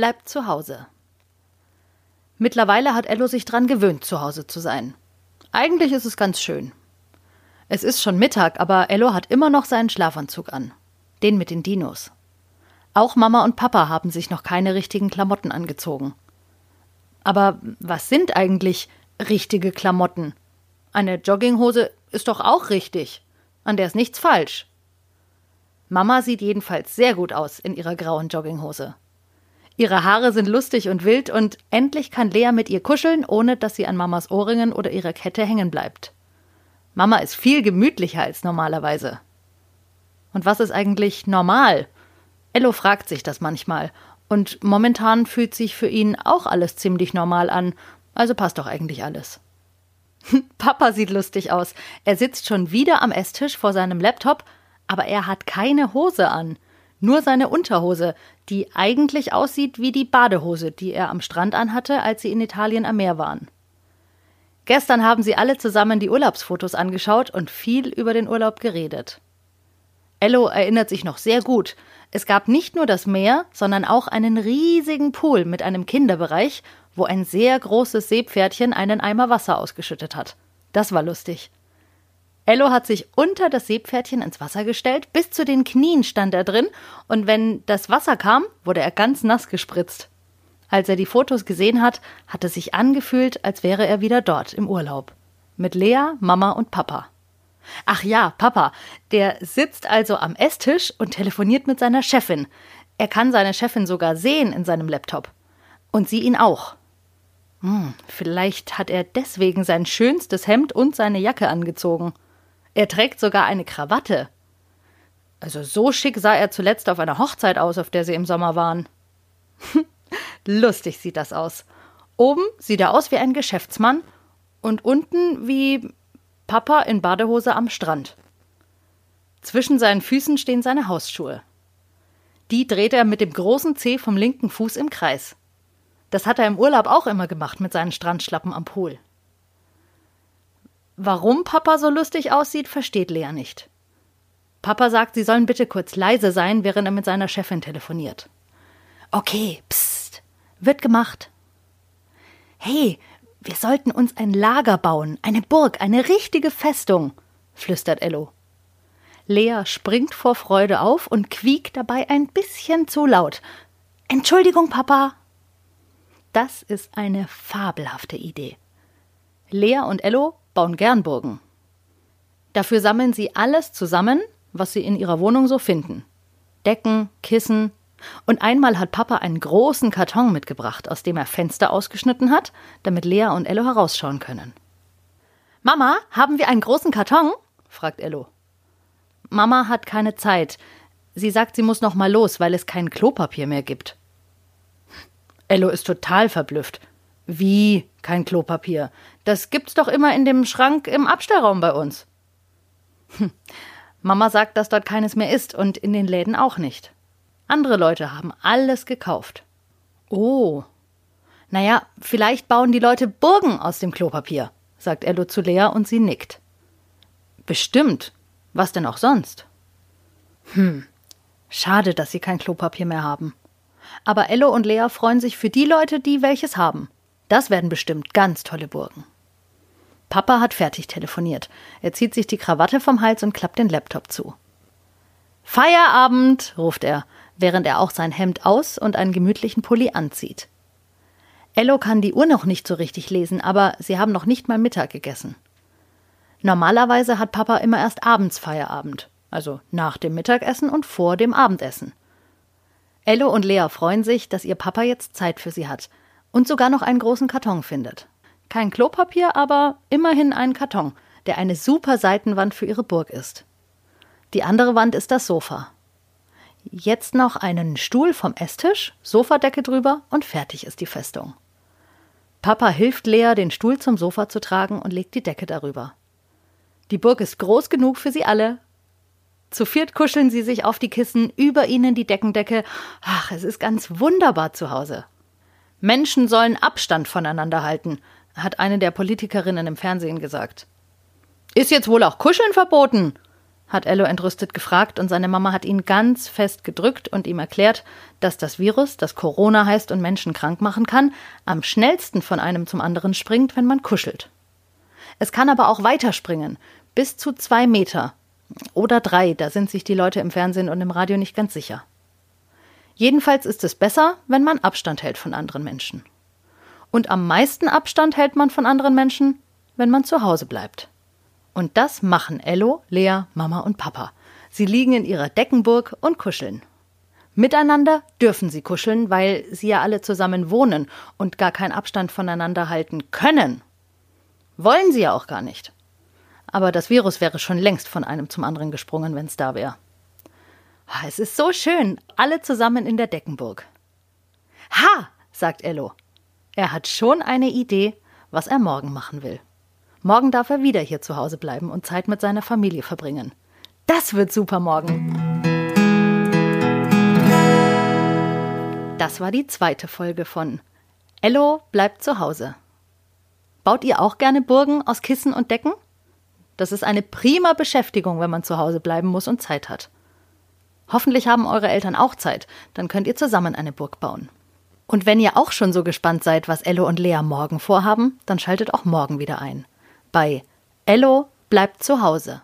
bleibt zu Hause. Mittlerweile hat Ello sich dran gewöhnt, zu Hause zu sein. Eigentlich ist es ganz schön. Es ist schon Mittag, aber Ello hat immer noch seinen Schlafanzug an. Den mit den Dinos. Auch Mama und Papa haben sich noch keine richtigen Klamotten angezogen. Aber was sind eigentlich richtige Klamotten? Eine Jogginghose ist doch auch richtig. An der ist nichts falsch. Mama sieht jedenfalls sehr gut aus in ihrer grauen Jogginghose. Ihre Haare sind lustig und wild und endlich kann Lea mit ihr kuscheln, ohne dass sie an Mamas Ohrringen oder ihrer Kette hängen bleibt. Mama ist viel gemütlicher als normalerweise. Und was ist eigentlich normal? Ello fragt sich das manchmal. Und momentan fühlt sich für ihn auch alles ziemlich normal an. Also passt doch eigentlich alles. Papa sieht lustig aus. Er sitzt schon wieder am Esstisch vor seinem Laptop, aber er hat keine Hose an. Nur seine Unterhose, die eigentlich aussieht wie die Badehose, die er am Strand anhatte, als sie in Italien am Meer waren. Gestern haben sie alle zusammen die Urlaubsfotos angeschaut und viel über den Urlaub geredet. Ello erinnert sich noch sehr gut. Es gab nicht nur das Meer, sondern auch einen riesigen Pool mit einem Kinderbereich, wo ein sehr großes Seepferdchen einen Eimer Wasser ausgeschüttet hat. Das war lustig. Ello hat sich unter das Seepferdchen ins Wasser gestellt, bis zu den Knien stand er drin, und wenn das Wasser kam, wurde er ganz nass gespritzt. Als er die Fotos gesehen hat, hat es sich angefühlt, als wäre er wieder dort im Urlaub. Mit Lea, Mama und Papa. Ach ja, Papa, der sitzt also am Esstisch und telefoniert mit seiner Chefin. Er kann seine Chefin sogar sehen in seinem Laptop. Und sie ihn auch. Hm, vielleicht hat er deswegen sein schönstes Hemd und seine Jacke angezogen. Er trägt sogar eine Krawatte. Also so schick sah er zuletzt auf einer Hochzeit aus, auf der sie im Sommer waren. Lustig sieht das aus. Oben sieht er aus wie ein Geschäftsmann und unten wie Papa in Badehose am Strand. Zwischen seinen Füßen stehen seine Hausschuhe. Die dreht er mit dem großen Zeh vom linken Fuß im Kreis. Das hat er im Urlaub auch immer gemacht mit seinen Strandschlappen am Pool. Warum Papa so lustig aussieht, versteht Lea nicht. Papa sagt, sie sollen bitte kurz leise sein, während er mit seiner Chefin telefoniert. Okay, psst, wird gemacht. Hey, wir sollten uns ein Lager bauen, eine Burg, eine richtige Festung, flüstert Ello. Lea springt vor Freude auf und quiekt dabei ein bisschen zu laut. Entschuldigung, Papa. Das ist eine fabelhafte Idee. Lea und Ello bauen gern Burgen. Dafür sammeln sie alles zusammen, was sie in ihrer Wohnung so finden. Decken, Kissen, und einmal hat Papa einen großen Karton mitgebracht, aus dem er Fenster ausgeschnitten hat, damit Lea und Ello herausschauen können. Mama, haben wir einen großen Karton? fragt Ello. Mama hat keine Zeit. Sie sagt, sie muss noch mal los, weil es kein Klopapier mehr gibt. Ello ist total verblüfft. Wie kein Klopapier? Das gibt's doch immer in dem Schrank im Abstellraum bei uns. Hm. Mama sagt, dass dort keines mehr ist und in den Läden auch nicht. Andere Leute haben alles gekauft. Oh. Naja, vielleicht bauen die Leute Burgen aus dem Klopapier, sagt Ello zu Lea und sie nickt. Bestimmt. Was denn auch sonst? Hm. Schade, dass sie kein Klopapier mehr haben. Aber Ello und Lea freuen sich für die Leute, die welches haben. Das werden bestimmt ganz tolle Burgen. Papa hat fertig telefoniert. Er zieht sich die Krawatte vom Hals und klappt den Laptop zu. Feierabend, ruft er während er auch sein Hemd aus und einen gemütlichen Pulli anzieht. Ello kann die Uhr noch nicht so richtig lesen, aber sie haben noch nicht mal Mittag gegessen. Normalerweise hat Papa immer erst abends Feierabend, also nach dem Mittagessen und vor dem Abendessen. Ello und Lea freuen sich, dass ihr Papa jetzt Zeit für sie hat und sogar noch einen großen Karton findet. Kein Klopapier, aber immerhin einen Karton, der eine super Seitenwand für ihre Burg ist. Die andere Wand ist das Sofa. Jetzt noch einen Stuhl vom Esstisch, Sofadecke drüber und fertig ist die Festung. Papa hilft Lea, den Stuhl zum Sofa zu tragen und legt die Decke darüber. Die Burg ist groß genug für sie alle. Zu viert kuscheln sie sich auf die Kissen, über ihnen die Deckendecke. Ach, es ist ganz wunderbar zu Hause. Menschen sollen Abstand voneinander halten, hat eine der Politikerinnen im Fernsehen gesagt. Ist jetzt wohl auch Kuscheln verboten? hat Ello entrüstet gefragt und seine Mama hat ihn ganz fest gedrückt und ihm erklärt, dass das Virus, das Corona heißt und Menschen krank machen kann, am schnellsten von einem zum anderen springt, wenn man kuschelt. Es kann aber auch weiterspringen, bis zu zwei Meter. Oder drei, da sind sich die Leute im Fernsehen und im Radio nicht ganz sicher. Jedenfalls ist es besser, wenn man Abstand hält von anderen Menschen. Und am meisten Abstand hält man von anderen Menschen, wenn man zu Hause bleibt. Und das machen Ello, Lea, Mama und Papa. Sie liegen in ihrer Deckenburg und kuscheln. Miteinander dürfen sie kuscheln, weil sie ja alle zusammen wohnen und gar keinen Abstand voneinander halten können. Wollen sie ja auch gar nicht. Aber das Virus wäre schon längst von einem zum anderen gesprungen, wenn es da wäre. Es ist so schön, alle zusammen in der Deckenburg. Ha, sagt Ello. Er hat schon eine Idee, was er morgen machen will. Morgen darf er wieder hier zu Hause bleiben und Zeit mit seiner Familie verbringen. Das wird super morgen. Das war die zweite Folge von Ello bleibt zu Hause. Baut ihr auch gerne Burgen aus Kissen und Decken? Das ist eine prima Beschäftigung, wenn man zu Hause bleiben muss und Zeit hat. Hoffentlich haben eure Eltern auch Zeit, dann könnt ihr zusammen eine Burg bauen. Und wenn ihr auch schon so gespannt seid, was Ello und Lea morgen vorhaben, dann schaltet auch morgen wieder ein bei Ello bleibt zu Hause.